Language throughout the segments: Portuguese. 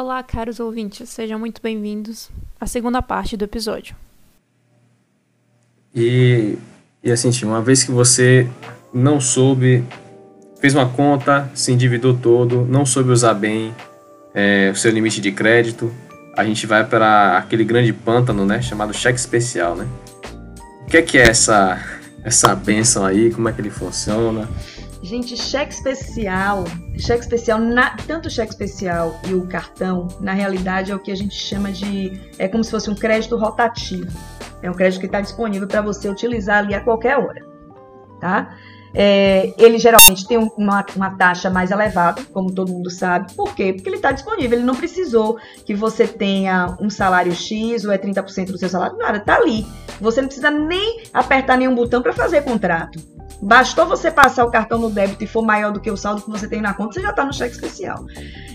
Olá, caros ouvintes, sejam muito bem-vindos à segunda parte do episódio. E, e assim, uma vez que você não soube, fez uma conta, se endividou todo, não soube usar bem é, o seu limite de crédito, a gente vai para aquele grande pântano, né, chamado cheque especial, né? O que é que é essa essa benção aí? Como é que ele funciona? Gente, cheque especial, cheque especial, na, tanto o cheque especial e o cartão, na realidade é o que a gente chama de, é como se fosse um crédito rotativo. É um crédito que está disponível para você utilizar ali a qualquer hora, tá? É, ele geralmente tem uma, uma, taxa mais elevada, como todo mundo sabe. Por quê? Porque ele está disponível, ele não precisou que você tenha um salário X ou é 30% do seu salário, nada, está ali. Você não precisa nem apertar nenhum botão para fazer contrato. Bastou você passar o cartão no débito e for maior do que o saldo que você tem na conta, você já está no cheque especial.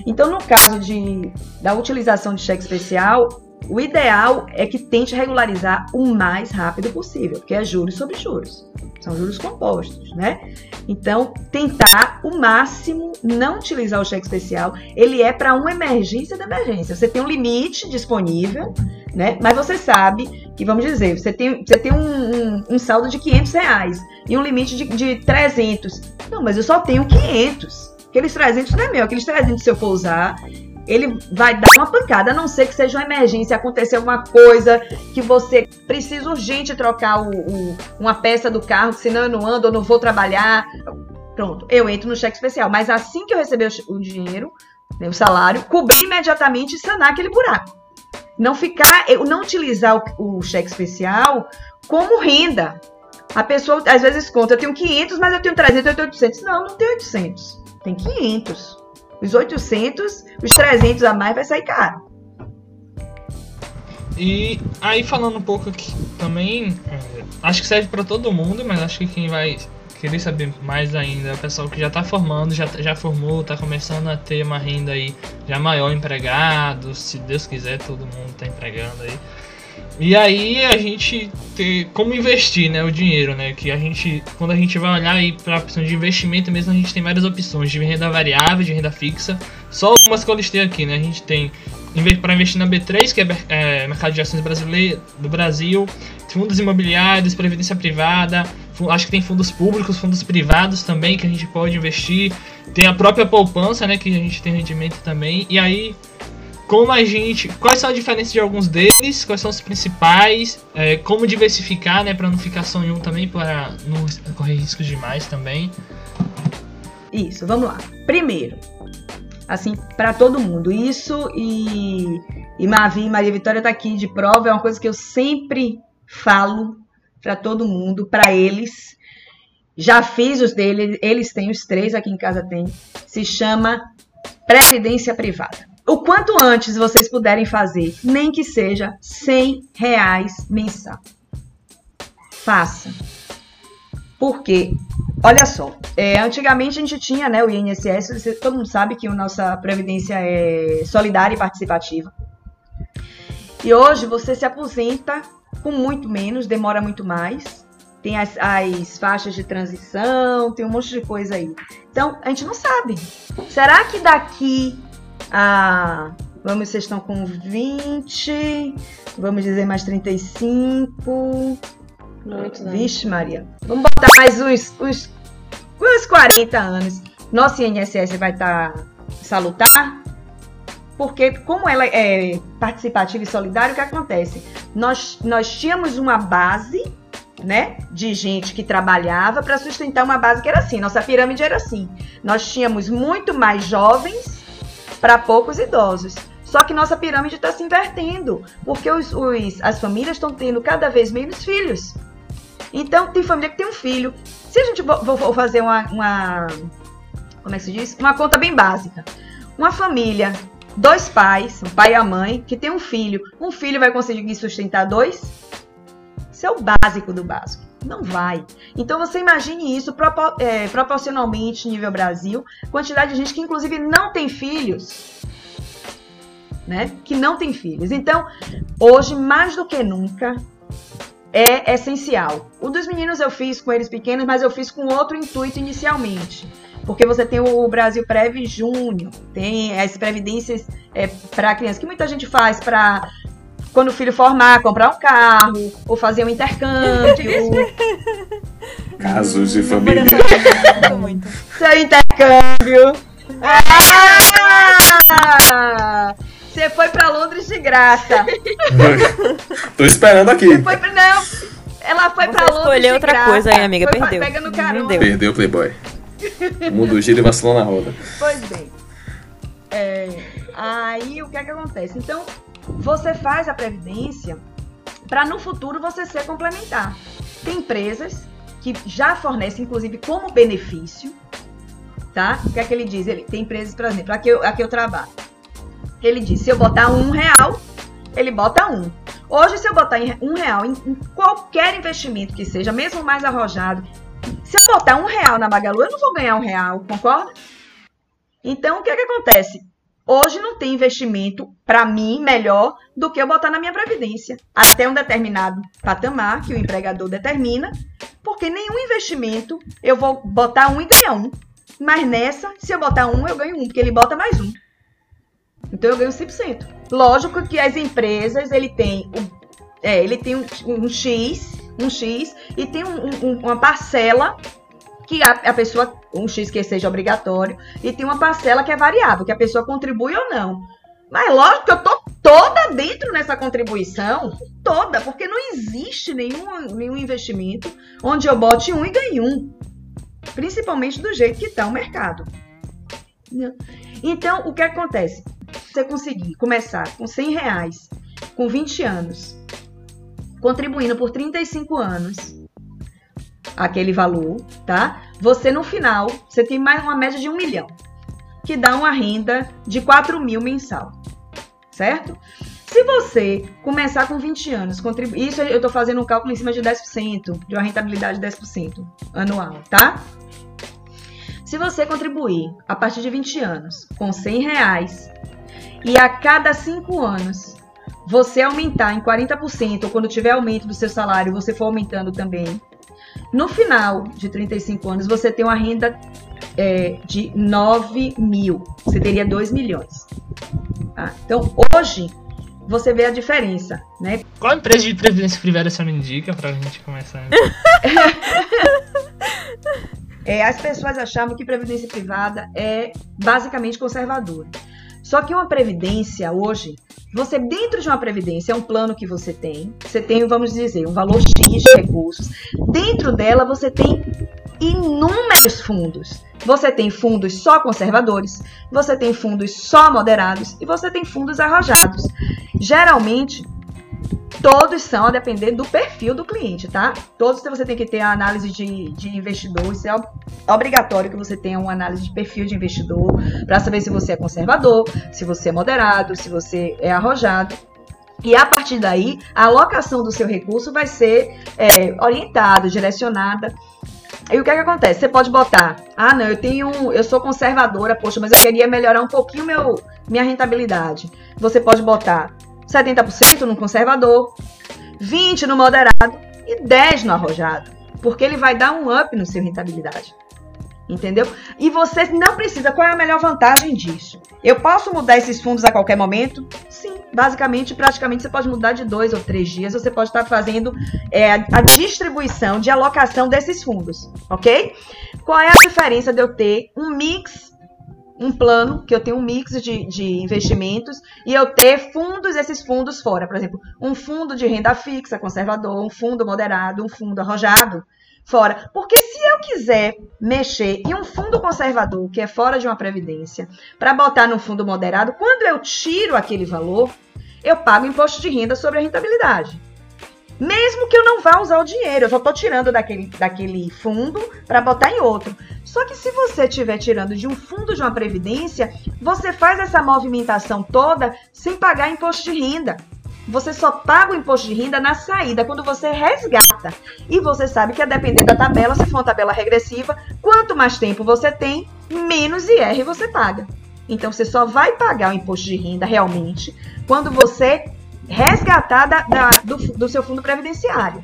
Então, no caso de, da utilização de cheque especial, o ideal é que tente regularizar o mais rápido possível, porque é juros sobre juros. São juros compostos, né? Então, tentar o máximo não utilizar o cheque especial. Ele é para uma emergência da emergência. Você tem um limite disponível, né? Mas você sabe que, vamos dizer, você tem, você tem um, um, um saldo de 500 reais e um limite de, de 300. Não, mas eu só tenho 500. Aqueles 300 não é meu. Aqueles 300, se eu for usar, ele vai dar uma pancada, a não ser que seja uma emergência, acontecer alguma coisa que você precisa urgente trocar o, o, uma peça do carro, senão eu não ando, ou não vou trabalhar. Pronto, eu entro no cheque especial. Mas assim que eu receber o, o dinheiro, né, o salário, cobrir imediatamente e sanar aquele buraco. Não ficar, eu não utilizar o, o cheque especial como renda. A pessoa às vezes conta, eu tenho 500, mas eu tenho 300, eu tenho 800. Não, não tem 800. Tem 500. Os 800, os 300 a mais vai sair caro. E aí falando um pouco aqui também, é, acho que serve para todo mundo, mas acho que quem vai querer saber mais ainda é o pessoal que já está formando, já, já formou, está começando a ter uma renda aí já maior empregado, se Deus quiser todo mundo está empregando aí. E aí a gente ter como investir, né, o dinheiro, né, que a gente quando a gente vai olhar aí para a opção de investimento mesmo, a gente tem várias opções de renda variável, de renda fixa. Só algumas que eu listei aqui, né? A gente tem para investir na B3, que é, é mercado de ações brasileiro do Brasil, fundos imobiliários, previdência privada, acho que tem fundos públicos, fundos privados também que a gente pode investir. Tem a própria poupança, né, que a gente tem rendimento também. E aí como a gente, quais são a diferença de alguns deles, quais são os principais, é, como diversificar, né, para não ficar só em um também, para não correr riscos demais também. Isso, vamos lá. Primeiro, assim, para todo mundo, isso e, e Mavi Maria Vitória tá aqui de prova, é uma coisa que eu sempre falo para todo mundo, para eles. Já fiz os deles, eles têm os três aqui em casa tem. Se chama previdência privada o quanto antes vocês puderem fazer, nem que seja 100 reais mensal. Faça. Porque, olha só, é, antigamente a gente tinha né, o INSS, todo mundo sabe que a nossa previdência é solidária e participativa. E hoje você se aposenta com muito menos, demora muito mais. Tem as, as faixas de transição, tem um monte de coisa aí. Então, a gente não sabe. Será que daqui ah, vamos, vocês estão com 20, vamos dizer mais 35. Muito, né? Vixe, Maria. Vamos botar mais uns, uns, uns 40 anos. Nosso INSS vai estar tá salutar? Porque, como ela é participativa e solidária, o que acontece? Nós, nós tínhamos uma base né, de gente que trabalhava para sustentar uma base que era assim. Nossa pirâmide era assim. Nós tínhamos muito mais jovens para poucos idosos. Só que nossa pirâmide está se invertendo, porque os, os, as famílias estão tendo cada vez menos filhos. Então, tem família que tem um filho. Se a gente for fazer uma, uma como é que se diz? Uma conta bem básica. Uma família, dois pais, um pai e a mãe, que tem um filho. Um filho vai conseguir sustentar dois? Isso é o básico do básico. Não vai. Então você imagine isso é, proporcionalmente nível Brasil, quantidade de gente que inclusive não tem filhos, né? Que não tem filhos. Então, hoje mais do que nunca é essencial. O dos meninos eu fiz com eles pequenos, mas eu fiz com outro intuito inicialmente. Porque você tem o Brasil Prev Júnior, tem as previdências é, para criança, que muita gente faz para quando o filho formar, comprar um carro, ou fazer um intercâmbio. Casos de família. Seu intercâmbio. Ah! Você foi pra Londres de graça. Tô esperando aqui. Você foi pra... Não, ela foi Você pra Londres escolheu outra graça. coisa aí, amiga, Foi perdeu. Não carona. deu. Perdeu, Playboy. O mundo gira e vacilou na roda. Pois bem. É, aí o que é que acontece? Então, você faz a previdência para no futuro você ser complementar. Tem empresas que já fornecem, inclusive, como benefício, tá? O que é que ele diz? Ele, tem empresas, por exemplo, aqui eu, aqui eu trabalho. Ele diz, se eu botar um real, ele bota um. Hoje, se eu botar um real em, em qualquer investimento que seja, mesmo mais arrojado, se eu botar um real na Magalu, eu não vou ganhar um real, concorda? Então, o que é que acontece? Hoje não tem investimento, para mim, melhor do que eu botar na minha previdência. Até um determinado patamar que o empregador determina, porque nenhum investimento eu vou botar um e ganhar um. Mas nessa, se eu botar um, eu ganho um, porque ele bota mais um. Então eu ganho 100%. Lógico que as empresas, ele tem, é, ele tem um, um X, um X, e tem um- um- uma parcela que a, a pessoa, um X que seja obrigatório, e tem uma parcela que é variável, que a pessoa contribui ou não. Mas lógico que eu tô toda dentro nessa contribuição, toda, porque não existe nenhum, nenhum investimento onde eu bote um e ganhe um. Principalmente do jeito que está o mercado. Então, o que acontece? Você conseguir começar com 100 reais, com 20 anos, contribuindo por 35 anos, aquele valor, tá? Você no final, você tem mais uma média de um milhão, que dá uma renda de 4 mil mensal, certo? Se você começar com 20 anos, contribuir, isso eu tô fazendo um cálculo em cima de 10%, de uma rentabilidade de 10% anual, tá? Se você contribuir a partir de 20 anos com 100 reais e a cada 5 anos você aumentar em 40%, ou quando tiver aumento do seu salário, você for aumentando também, no final de 35 anos, você tem uma renda é, de 9 mil. Você teria 2 milhões. Tá? Então, hoje, você vê a diferença, né? Qual empresa de previdência privada você me indica pra gente começar? É, as pessoas achavam que previdência privada é basicamente conservadora. Só que uma previdência hoje, você dentro de uma previdência é um plano que você tem, você tem, vamos dizer, um valor X de recursos. Dentro dela você tem inúmeros fundos. Você tem fundos só conservadores, você tem fundos só moderados e você tem fundos arrojados. Geralmente, todos são a depender do perfil do cliente, tá? Todos você tem que ter a análise de, de investidor, isso é ob- obrigatório que você tenha uma análise de perfil de investidor para saber se você é conservador, se você é moderado, se você é arrojado. E a partir daí, a alocação do seu recurso vai ser é, orientada, direcionada. E o que é que acontece? Você pode botar, ah, não, eu tenho, eu sou conservadora, poxa, mas eu queria melhorar um pouquinho meu, minha rentabilidade. Você pode botar 70% no conservador, 20% no moderado e 10% no arrojado. Porque ele vai dar um up no seu rentabilidade. Entendeu? E você não precisa. Qual é a melhor vantagem disso? Eu posso mudar esses fundos a qualquer momento? Sim. Basicamente, praticamente, você pode mudar de dois ou três dias. Você pode estar fazendo é, a distribuição de alocação desses fundos. Ok? Qual é a diferença de eu ter um mix um plano, que eu tenho um mix de, de investimentos, e eu ter fundos, esses fundos fora. Por exemplo, um fundo de renda fixa conservador, um fundo moderado, um fundo arrojado fora. Porque se eu quiser mexer em um fundo conservador, que é fora de uma previdência, para botar num fundo moderado, quando eu tiro aquele valor, eu pago imposto de renda sobre a rentabilidade. Mesmo que eu não vá usar o dinheiro, eu só estou tirando daquele, daquele fundo para botar em outro. Só que se você estiver tirando de um fundo de uma previdência, você faz essa movimentação toda sem pagar imposto de renda. Você só paga o imposto de renda na saída, quando você resgata. E você sabe que a depender da tabela, se for uma tabela regressiva, quanto mais tempo você tem, menos IR você paga. Então você só vai pagar o imposto de renda realmente quando você resgatar da- do, do seu fundo previdenciário.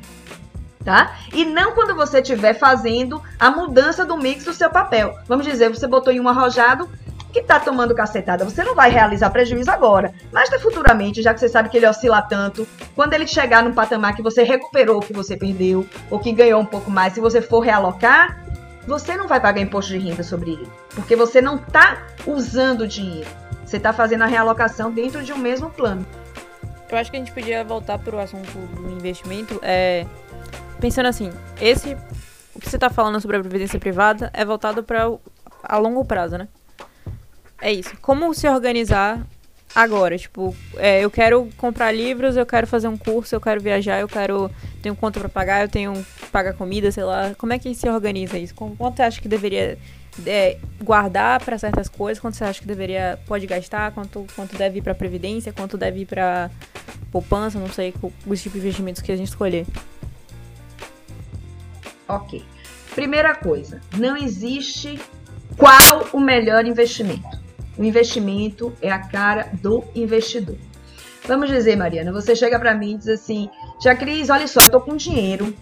tá? E não quando você estiver fazendo a mudança do mix do seu papel. Vamos dizer, você botou em um arrojado que está tomando cacetada. Você não vai realizar prejuízo agora, mas futuramente, já que você sabe que ele oscila tanto, quando ele chegar num patamar que você recuperou o que você perdeu, ou que ganhou um pouco mais, se você for realocar, você não vai pagar imposto de renda sobre ele, porque você não está usando o dinheiro. Você está fazendo a realocação dentro de um mesmo plano. Eu acho que a gente podia voltar para o assunto do investimento, é, pensando assim, esse o que você está falando sobre a previdência privada é voltado para a longo prazo, né? É isso. Como se organizar agora? Tipo, é, eu quero comprar livros, eu quero fazer um curso, eu quero viajar, eu quero tenho conta para pagar, eu tenho pagar comida, sei lá. Como é que se organiza isso? Quanto você acha que deveria é, guardar para certas coisas? Quanto você acha que deveria pode gastar? Quanto quanto deve ir para previdência? Quanto deve ir para poupança? Não sei os tipos de investimentos que a gente escolher. Ok. Primeira coisa, não existe qual o melhor investimento. O investimento é a cara do investidor. Vamos dizer, Mariana, você chega para mim e diz assim: Tia Cris, olha só, eu tô com dinheiro,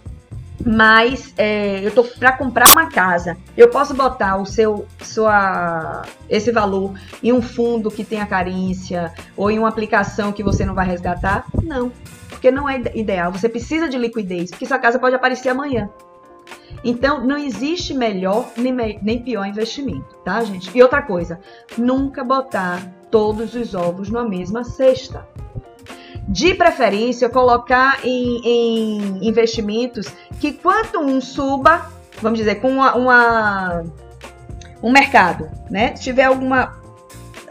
mas é, eu tô para comprar uma casa. Eu posso botar o seu, sua, esse valor em um fundo que tenha carência ou em uma aplicação que você não vai resgatar? Não, porque não é ideal. Você precisa de liquidez, porque sua casa pode aparecer amanhã. Então, não existe melhor nem, nem pior investimento, tá, gente? E outra coisa, nunca botar todos os ovos na mesma cesta. De preferência, colocar em, em investimentos que quanto um suba, vamos dizer, com uma, uma um mercado, né? Se tiver alguma,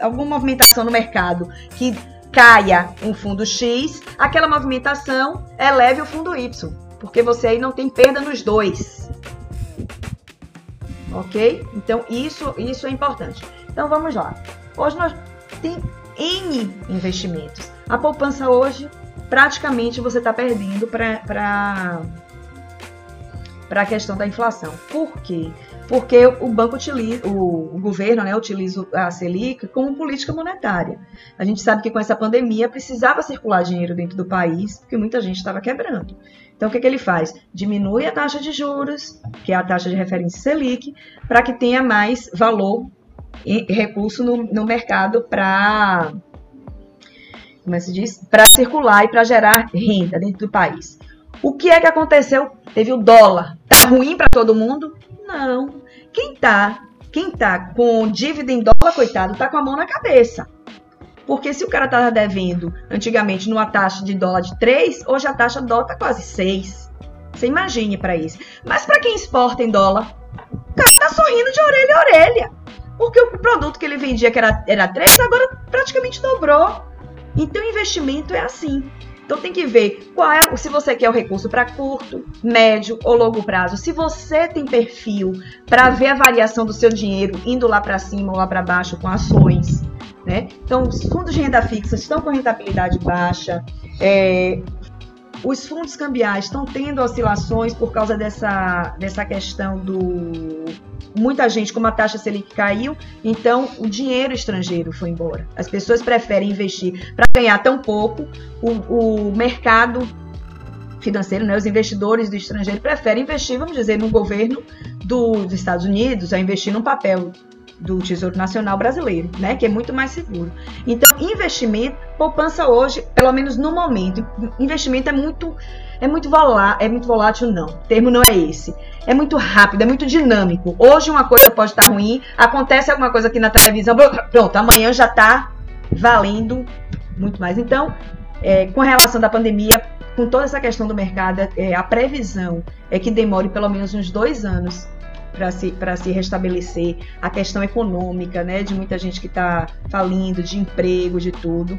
alguma movimentação no mercado que caia um fundo X, aquela movimentação eleve o fundo Y, porque você aí não tem perda nos dois ok? Então isso, isso é importante. Então vamos lá. Hoje nós tem N investimentos. A poupança hoje praticamente você está perdendo para para a questão da inflação. Por quê? Porque o banco utiliza, o, governo né, utiliza a Selic como política monetária. A gente sabe que com essa pandemia precisava circular dinheiro dentro do país, porque muita gente estava quebrando. Então, o que, que ele faz? Diminui a taxa de juros, que é a taxa de referência Selic, para que tenha mais valor e recurso no, no mercado para como é se diz? Para circular e para gerar renda dentro do país. O que é que aconteceu? Teve o dólar. Tá ruim para todo mundo? Não. Quem tá, quem tá com dívida em dólar, coitado, tá com a mão na cabeça. Porque se o cara estava devendo antigamente numa taxa de dólar de 3, hoje a taxa dólar está quase 6. Você imagine para isso. Mas para quem exporta em dólar, o cara está sorrindo de orelha a orelha. Porque o produto que ele vendia que era, era 3, agora praticamente dobrou. Então investimento é assim. Então tem que ver qual é, se você quer o recurso para curto, médio ou longo prazo. Se você tem perfil para ver a variação do seu dinheiro indo lá para cima ou lá para baixo com ações, né? Então, os fundos de renda fixa estão com rentabilidade baixa, é, os fundos cambiais estão tendo oscilações por causa dessa, dessa questão do. Muita gente, como a taxa Selic caiu, então o dinheiro estrangeiro foi embora. As pessoas preferem investir para ganhar tão pouco, o, o mercado financeiro, né, os investidores do estrangeiro preferem investir, vamos dizer, no governo dos Estados Unidos, a investir num papel do Tesouro Nacional Brasileiro, né, que é muito mais seguro. Então, investimento, poupança hoje, pelo menos no momento, investimento é muito é muito volátil, é muito volátil não. O termo não é esse. É muito rápido, é muito dinâmico. Hoje uma coisa pode estar ruim, acontece alguma coisa aqui na televisão, pronto, amanhã já está valendo muito mais. Então, é, com relação da pandemia, com toda essa questão do mercado, é, a previsão é que demore pelo menos uns dois anos para se, se restabelecer, a questão econômica, né, de muita gente que está falindo, de emprego, de tudo.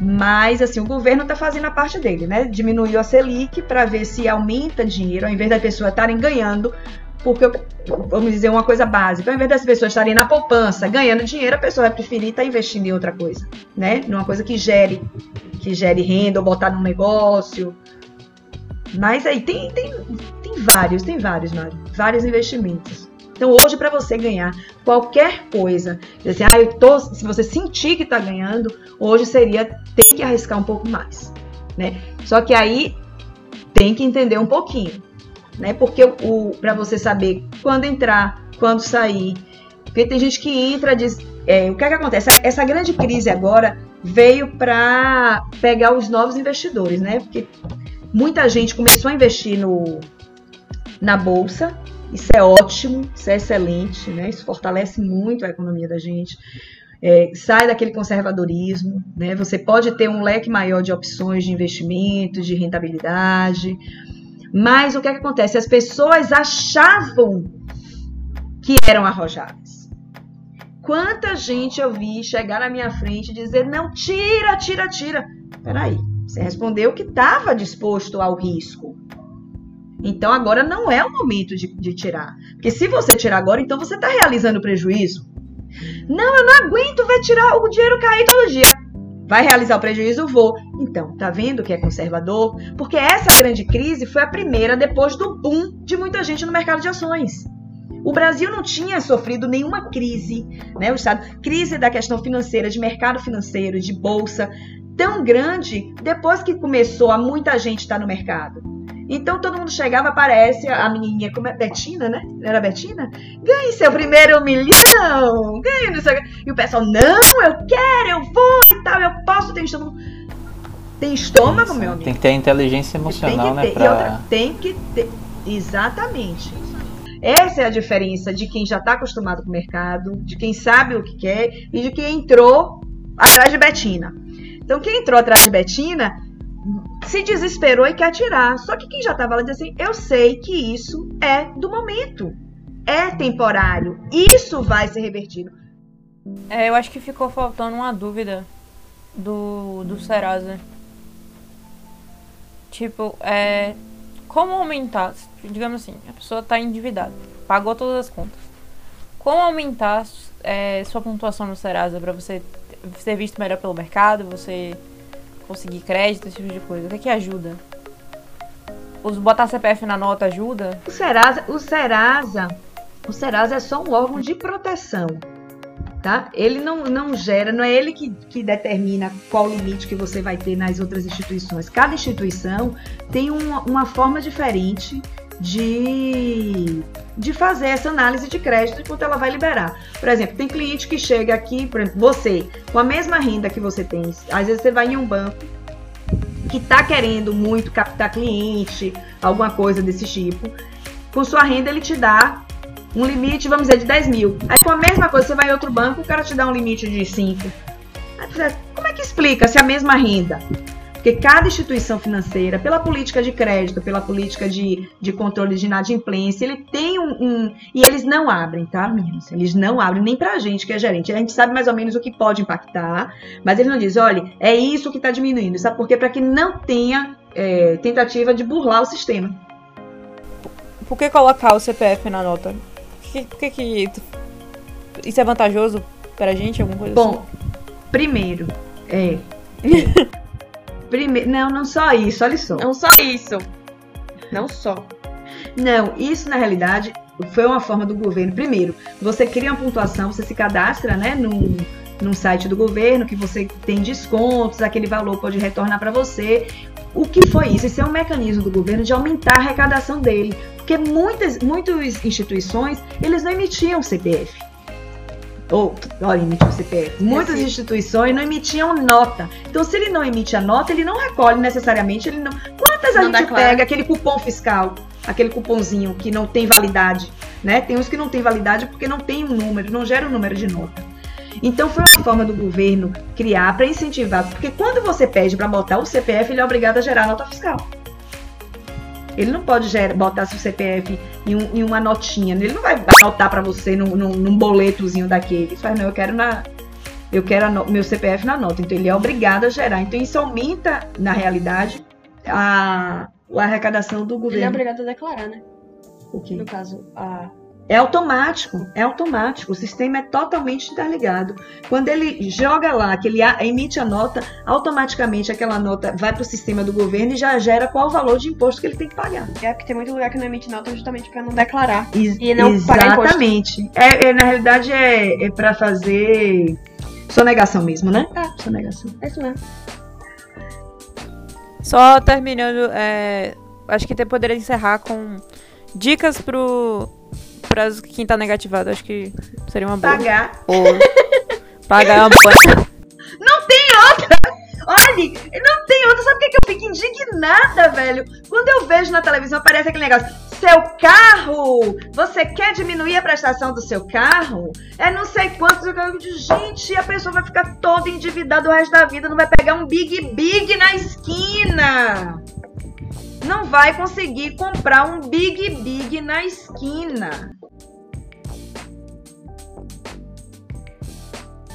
Mas, assim, o governo está fazendo a parte dele, né? Diminuiu a Selic para ver se aumenta dinheiro, ao invés das pessoas estarem ganhando, porque, vamos dizer, uma coisa básica, ao invés das pessoas estarem na poupança ganhando dinheiro, a pessoa vai preferir estar tá investindo em outra coisa, né? Numa coisa que gere, que gere renda, ou botar num negócio, mas aí tem, tem, tem vários, tem vários, Mário, vários investimentos. Então hoje para você ganhar qualquer coisa, assim, ah, eu tô, se você sentir que está ganhando, hoje seria ter que arriscar um pouco mais, né? Só que aí tem que entender um pouquinho. né? Porque o, para você saber quando entrar, quando sair, porque tem gente que entra diz, é, o que é que acontece? Essa grande crise agora veio para pegar os novos investidores, né? Porque muita gente começou a investir no, na bolsa. Isso é ótimo, isso é excelente, né? Isso fortalece muito a economia da gente. É, sai daquele conservadorismo, né? Você pode ter um leque maior de opções de investimento, de rentabilidade. Mas o que, é que acontece? As pessoas achavam que eram arrojadas. Quanta gente eu vi chegar na minha frente e dizer: não, tira, tira, tira. Peraí, você respondeu que estava disposto ao risco. Então agora não é o momento de, de tirar. Porque se você tirar agora, então você está realizando prejuízo. Não, eu não aguento ver tirar o dinheiro cair todo dia. Vai realizar o prejuízo? Vou. Então, tá vendo que é conservador? Porque essa grande crise foi a primeira depois do boom de muita gente no mercado de ações. O Brasil não tinha sofrido nenhuma crise, né? O Estado, crise da questão financeira, de mercado financeiro, de bolsa, tão grande depois que começou a muita gente estar no mercado. Então todo mundo chegava, aparece a menininha, como é Betina, né? Era Betina? Ganhe seu primeiro milhão! Ganhe no seu... E o pessoal, não, eu quero, eu vou e tal, eu posso ter estômago. Tem estômago, meu amigo? Tem que ter inteligência emocional, tem que ter. né? Pra... Outra, tem que ter. Exatamente. Essa é a diferença de quem já está acostumado com o mercado, de quem sabe o que quer e de quem entrou atrás de Betina. Então, quem entrou atrás de Betina se desesperou e quer tirar. Só que quem já estava lá diz assim: eu sei que isso é do momento, é temporário, isso vai ser revertido. É, eu acho que ficou faltando uma dúvida do, do Serasa. Tipo, é. Como aumentar? Digamos assim, a pessoa está endividada, pagou todas as contas. Como aumentar é, sua pontuação no Serasa para você ser visto melhor pelo mercado, você conseguir crédito, esse tipo de coisa? O que, é que ajuda? Os botar CPF na nota ajuda? O Serasa, o Serasa, o Serasa é só um órgão de proteção, tá? Ele não, não gera, não é ele que, que determina qual limite que você vai ter nas outras instituições. Cada instituição tem uma, uma forma diferente de, de fazer essa análise de crédito enquanto ela vai liberar. Por exemplo, tem cliente que chega aqui, por exemplo, você, com a mesma renda que você tem, às vezes você vai em um banco que está querendo muito captar cliente, alguma coisa desse tipo, com sua renda ele te dá um limite, vamos dizer, de 10 mil. Aí com a mesma coisa, você vai em outro banco, o cara te dá um limite de 5. Aí, como é que explica se a mesma renda? Porque cada instituição financeira, pela política de crédito, pela política de, de controle de inadimplência, ele tem um, um, E eles não abrem, tá, meninos? Eles não abrem nem pra gente que é gerente. A gente sabe mais ou menos o que pode impactar, mas eles não dizem, olha, é isso que está diminuindo. Sabe por quê? Para que não tenha é, tentativa de burlar o sistema. Por que colocar o CPF na nota? Por que, que, isso é vantajoso pra gente, alguma coisa Bom, assim? primeiro, é. Primeiro, não, não só isso, olha só. Não só isso. Não só. Não, isso na realidade foi uma forma do governo. Primeiro, você cria uma pontuação, você se cadastra, né, num, num site do governo que você tem descontos, aquele valor pode retornar para você. O que foi isso? Isso é um mecanismo do governo de aumentar a arrecadação dele, porque muitas, muitas instituições eles não emitiam CPF ou olha, emitiu o CPF. Muitas Sim. instituições não emitiam nota. Então, se ele não emite a nota, ele não recolhe necessariamente. Ele não. Quantas não a gente pega aquele cupom fiscal, aquele cupomzinho que não tem validade, né? Tem uns que não tem validade porque não tem um número, não gera um número de nota. Então foi uma forma do governo criar para incentivar, porque quando você pede para botar o CPF, ele é obrigado a gerar nota fiscal. Ele não pode gerar, botar seu CPF em, um, em, uma notinha. Ele não vai anotar para você num, num, num, boletozinho daquele. Ele fala, não, eu quero na. Eu quero meu CPF na nota. Então ele é obrigado a gerar. Então isso aumenta, na realidade, a, a arrecadação do governo. Ele é obrigado a declarar, né? O quê? No caso, a é automático, é automático. O sistema é totalmente interligado. Quando ele joga lá, que ele emite a nota, automaticamente aquela nota vai para o sistema do governo e já gera qual o valor de imposto que ele tem que pagar. É porque tem muito lugar que não emite nota justamente para não declarar Ex e não exatamente. pagar imposto. Exatamente. É, é, na realidade é, é para fazer sonegação mesmo, né? É. Sonegação. É isso mesmo. Só terminando, é, acho que poderia encerrar com Dicas pro. Pra quem tá negativado, acho que seria uma boa. Pagar. Ou pagar é uma boa. Olha, não tem outra. Sabe por que que eu fico indignada, velho? Quando eu vejo na televisão, aparece aquele negócio. Seu carro! Você quer diminuir a prestação do seu carro? É não sei quantos. Eu digo, gente, a pessoa vai ficar toda endividada o resto da vida. Não vai pegar um Big Big na esquina. Não vai conseguir comprar um Big Big na esquina.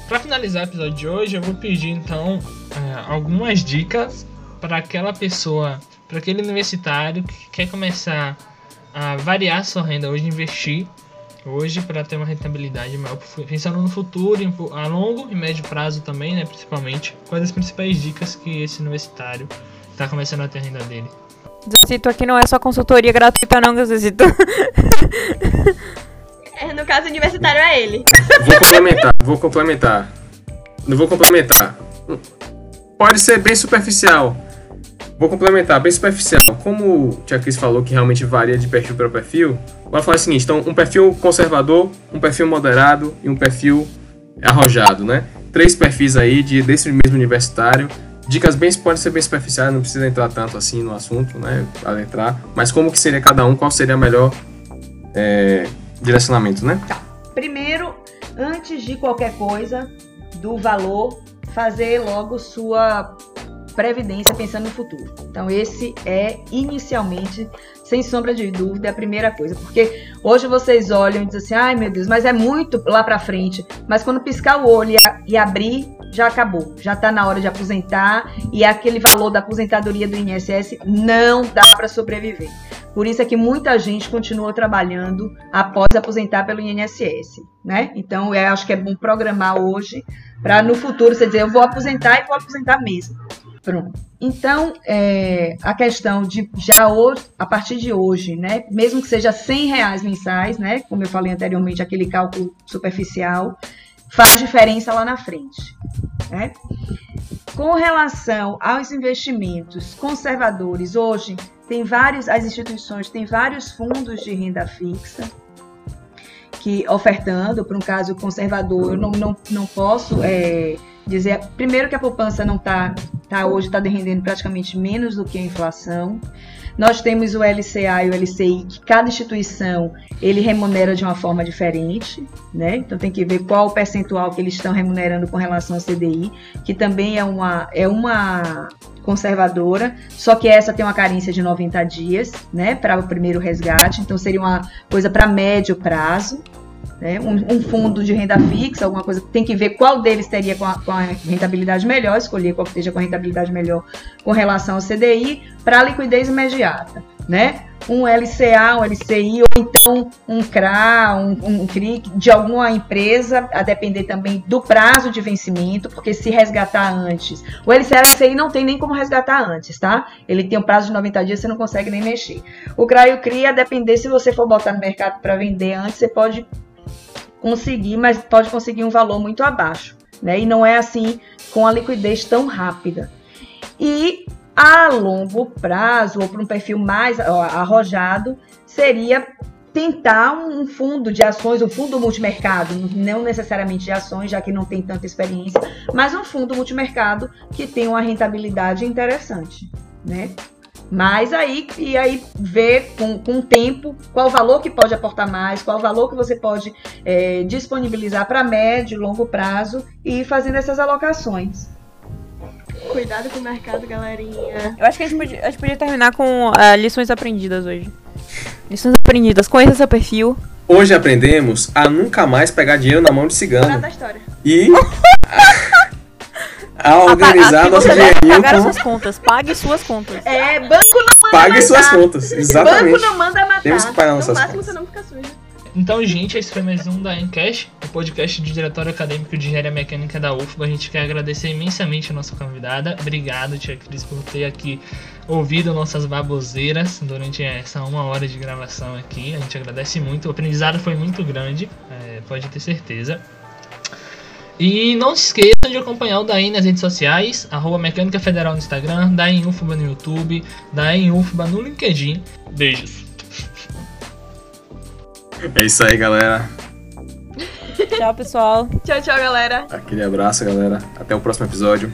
Pra finalizar o episódio de hoje, eu vou pedir então é, algumas dicas para aquela pessoa, para aquele universitário que quer começar a variar sua renda hoje, investir hoje para ter uma rentabilidade maior, pensando no futuro, a longo e médio prazo também, né, principalmente. Quais as principais dicas que esse universitário está começando a ter a renda dele? Zezito aqui não é só consultoria gratuita, não, Zezito. É, no caso universitário é ele. Vou complementar, vou complementar. Não vou complementar. Pode ser bem superficial. Vou complementar, bem superficial. Como o Tia Cris falou que realmente varia de perfil para perfil, vou falar o seguinte: então, um perfil conservador, um perfil moderado e um perfil arrojado, né? Três perfis aí de, desse mesmo universitário. Dicas bem podem ser bem superficiais, não precisa entrar tanto assim no assunto, né? Para entrar. Mas como que seria cada um, qual seria a melhor é, direcionamento, né? Primeiro, antes de qualquer coisa, do valor, fazer logo sua previdência pensando no futuro. Então, esse é inicialmente, sem sombra de dúvida, a primeira coisa. Porque hoje vocês olham e dizem assim: ai meu Deus, mas é muito lá pra frente. Mas quando piscar o olho e abrir, já acabou. Já tá na hora de aposentar e aquele valor da aposentadoria do INSS não dá para sobreviver. Por isso é que muita gente continua trabalhando após aposentar pelo INSS, né? Então, eu acho que é bom programar hoje para no futuro você dizer, eu vou aposentar e vou aposentar mesmo. Pronto. Então, é, a questão de já hoje, a partir de hoje, né? Mesmo que seja 100 reais mensais, né? Como eu falei anteriormente, aquele cálculo superficial, faz diferença lá na frente, né? Com relação aos investimentos conservadores, hoje tem vários, as instituições têm vários fundos de renda fixa que ofertando para um caso conservador, eu não, não, não posso é, dizer. Primeiro que a poupança não está tá, hoje está rendendo praticamente menos do que a inflação. Nós temos o LCA e o LCI, que cada instituição ele remunera de uma forma diferente, né? Então tem que ver qual o percentual que eles estão remunerando com relação ao CDI, que também é uma, é uma conservadora, só que essa tem uma carência de 90 dias, né, para o primeiro resgate, então seria uma coisa para médio prazo, né, um, um fundo de renda fixa, alguma coisa, tem que ver qual deles teria com a, com a rentabilidade melhor, escolher qual que esteja com a rentabilidade melhor com relação ao CDI, para liquidez imediata, né, um LCA, um LCI, ou então um CRA, um, um CRI de alguma empresa, a depender também do prazo de vencimento, porque se resgatar antes, o LCA LCI não tem nem como resgatar antes, tá? Ele tem um prazo de 90 dias, você não consegue nem mexer. O CRA e o CRI, a depender, se você for botar no mercado para vender antes, você pode conseguir, mas pode conseguir um valor muito abaixo, né? E não é assim com a liquidez tão rápida. E a longo prazo, ou para um perfil mais arrojado, seria tentar um fundo de ações, um fundo multimercado, não necessariamente de ações, já que não tem tanta experiência, mas um fundo multimercado que tem uma rentabilidade interessante, né? Mas aí, e aí ver com, com o tempo qual o valor que pode aportar mais, qual o valor que você pode é, disponibilizar para médio e longo prazo e ir fazendo essas alocações. Cuidado com o mercado, galerinha. Eu acho que a gente podia, a gente podia terminar com ah, lições aprendidas hoje. Lições aprendidas. Conheça seu perfil. Hoje aprendemos a nunca mais pegar dinheiro na mão de cigano da história. e a, a organizar Apa- nosso você deve dinheirinho pagar as com suas contas. Pague suas contas. É, banco não pague suas matar. contas. Banco Exatamente. não manda matar. Temos que pagar No nossas máximo contas. você não fica sujo. Então, gente, esse foi mais um da Encast, o podcast do Diretório Acadêmico de Engenharia Mecânica da UFBA. A gente quer agradecer imensamente a nossa convidada. Obrigado, tia Cris, por ter aqui ouvido nossas baboseiras durante essa uma hora de gravação aqui. A gente agradece muito. O aprendizado foi muito grande, é, pode ter certeza. E não se esqueçam de acompanhar o Daí nas redes sociais, arroba Mecânica Federal no Instagram, Daí UFBA no YouTube, Daí UFBA no LinkedIn. Beijos. É isso aí, galera. Tchau, pessoal. Tchau, tchau, galera. Aquele abraço, galera. Até o próximo episódio.